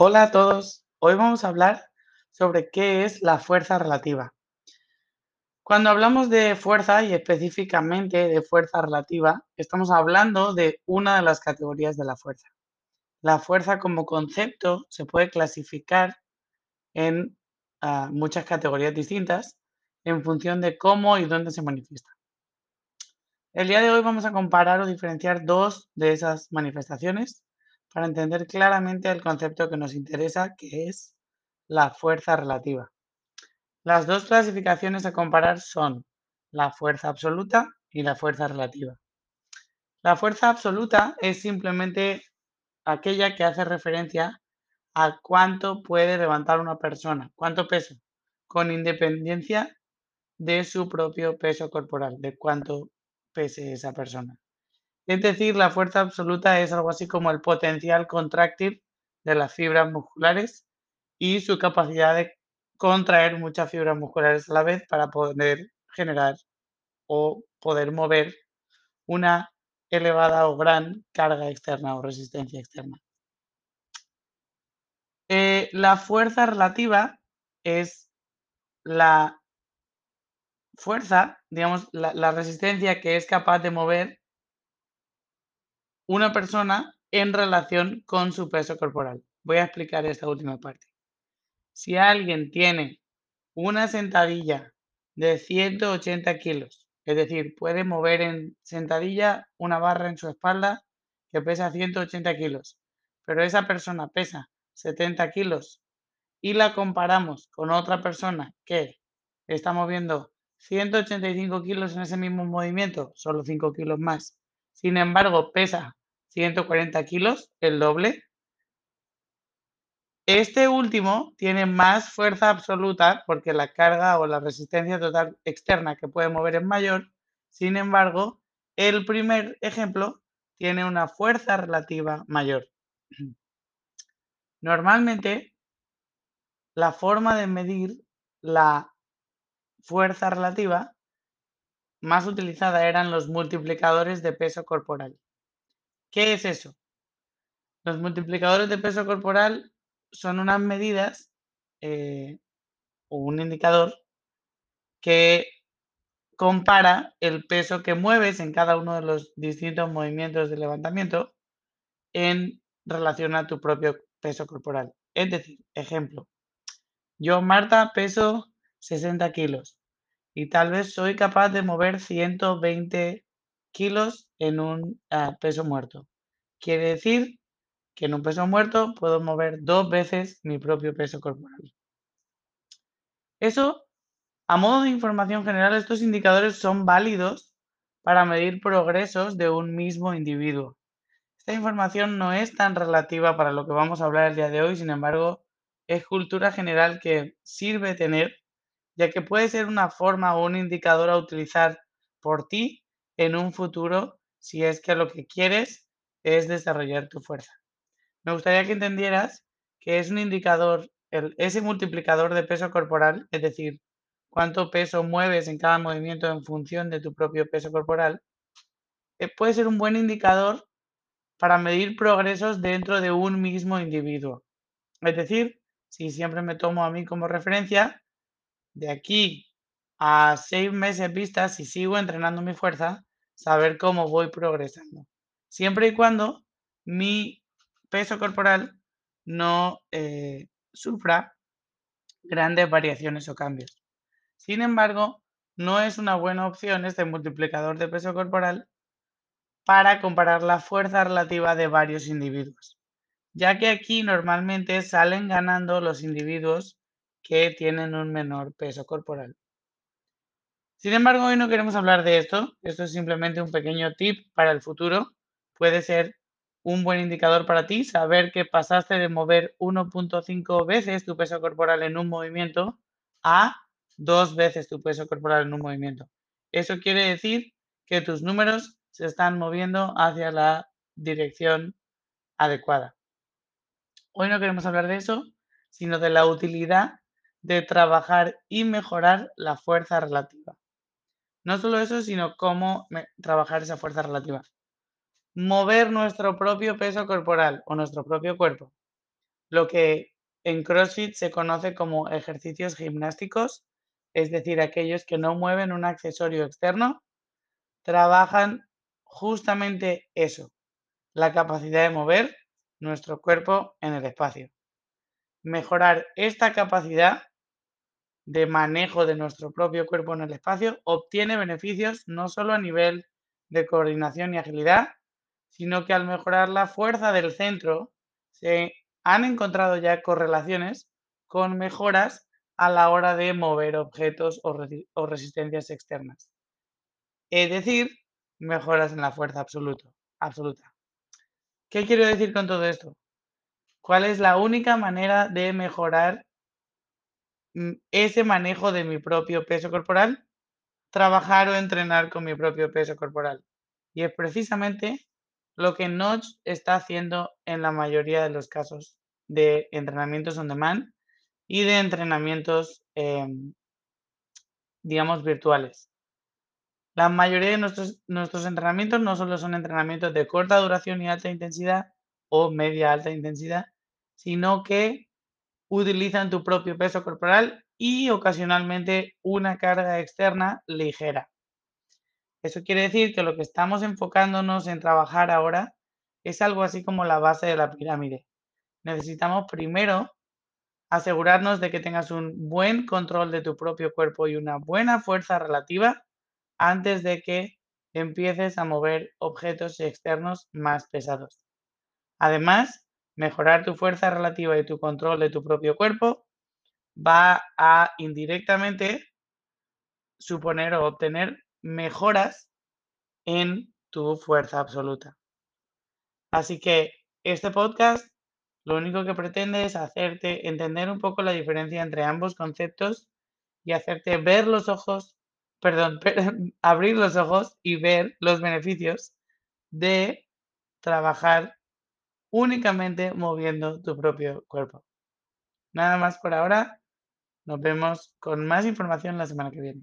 Hola a todos, hoy vamos a hablar sobre qué es la fuerza relativa. Cuando hablamos de fuerza y específicamente de fuerza relativa, estamos hablando de una de las categorías de la fuerza. La fuerza como concepto se puede clasificar en ah, muchas categorías distintas en función de cómo y dónde se manifiesta. El día de hoy vamos a comparar o diferenciar dos de esas manifestaciones para entender claramente el concepto que nos interesa, que es la fuerza relativa. Las dos clasificaciones a comparar son la fuerza absoluta y la fuerza relativa. La fuerza absoluta es simplemente aquella que hace referencia a cuánto puede levantar una persona, cuánto peso, con independencia de su propio peso corporal, de cuánto pese esa persona. Es decir, la fuerza absoluta es algo así como el potencial contráctil de las fibras musculares y su capacidad de contraer muchas fibras musculares a la vez para poder generar o poder mover una elevada o gran carga externa o resistencia externa. Eh, la fuerza relativa es la fuerza, digamos, la resistencia que es capaz de mover una persona en relación con su peso corporal. Voy a explicar esta última parte. Si alguien tiene una sentadilla de 180 kilos, es decir, puede mover en sentadilla una barra en su espalda que pesa 180 kilos, pero esa persona pesa 70 kilos y la comparamos con otra persona que está moviendo 185 kilos en ese mismo movimiento, solo 5 kilos más, sin embargo pesa 140 kilos, el doble. Este último tiene más fuerza absoluta porque la carga o la resistencia total externa que puede mover es mayor. Sin embargo, el primer ejemplo tiene una fuerza relativa mayor. Normalmente, la forma de medir la fuerza relativa más utilizada eran los multiplicadores de peso corporal. ¿Qué es eso? Los multiplicadores de peso corporal son unas medidas eh, o un indicador que compara el peso que mueves en cada uno de los distintos movimientos de levantamiento en relación a tu propio peso corporal. Es decir, ejemplo, yo, Marta, peso 60 kilos y tal vez soy capaz de mover 120 kilos en un ah, peso muerto. Quiere decir que en un peso muerto puedo mover dos veces mi propio peso corporal. Eso, a modo de información general, estos indicadores son válidos para medir progresos de un mismo individuo. Esta información no es tan relativa para lo que vamos a hablar el día de hoy, sin embargo, es cultura general que sirve tener, ya que puede ser una forma o un indicador a utilizar por ti en un futuro si es que lo que quieres es desarrollar tu fuerza. Me gustaría que entendieras que es un indicador, ese multiplicador de peso corporal, es decir, cuánto peso mueves en cada movimiento en función de tu propio peso corporal, eh, puede ser un buen indicador para medir progresos dentro de un mismo individuo. Es decir, si siempre me tomo a mí como referencia, de aquí a seis meses vistas, si sigo entrenando mi fuerza, saber cómo voy progresando. Siempre y cuando mi peso corporal no eh, sufra grandes variaciones o cambios. Sin embargo, no es una buena opción este multiplicador de peso corporal para comparar la fuerza relativa de varios individuos, ya que aquí normalmente salen ganando los individuos que tienen un menor peso corporal. Sin embargo, hoy no queremos hablar de esto, esto es simplemente un pequeño tip para el futuro. Puede ser un buen indicador para ti saber que pasaste de mover 1.5 veces tu peso corporal en un movimiento a dos veces tu peso corporal en un movimiento. Eso quiere decir que tus números se están moviendo hacia la dirección adecuada. Hoy no queremos hablar de eso, sino de la utilidad de trabajar y mejorar la fuerza relativa. No solo eso, sino cómo trabajar esa fuerza relativa mover nuestro propio peso corporal o nuestro propio cuerpo lo que en CrossFit se conoce como ejercicios gimnásticos, es decir, aquellos que no mueven un accesorio externo, trabajan justamente eso, la capacidad de mover nuestro cuerpo en el espacio. Mejorar esta capacidad de manejo de nuestro propio cuerpo en el espacio obtiene beneficios no solo a nivel de coordinación y agilidad, sino que al mejorar la fuerza del centro se han encontrado ya correlaciones con mejoras a la hora de mover objetos o, resistencias externas. Es decir, mejoras en la fuerza absoluta. ¿Qué quiero decir con todo esto? ¿Cuál es la única manera de mejorar ese manejo de mi propio peso corporal? Trabajar o entrenar con mi propio peso corporal. Y es precisamente lo que Notch está haciendo en la mayoría de los casos de entrenamientos on demand y de entrenamientos, em, digamos, virtuales. La mayoría de nuestros, nuestros entrenamientos no solo son entrenamientos de corta duración y alta intensidad o media alta intensidad, sino que utilizan tu propio peso corporal y ocasionalmente una carga externa ligera. Eso quiere decir que lo que estamos enfocándonos en trabajar ahora es algo así como la base de la pirámide. Necesitamos primero asegurarnos de que tengas un buen control de tu propio cuerpo y una buena fuerza relativa antes de que empieces a mover objetos externos más pesados. Además, mejorar tu fuerza relativa y tu control de tu propio cuerpo va a indirectamente suponer o obtener mejoras en tu fuerza absoluta. Así que este podcast lo único que pretende es hacerte entender un poco la diferencia entre ambos conceptos y hacerte ver los ojos perdón, abrir los ojos y ver los beneficios de trabajar únicamente moviendo tu propio cuerpo. Nada más por ahora. Nos vemos con más información la semana que viene.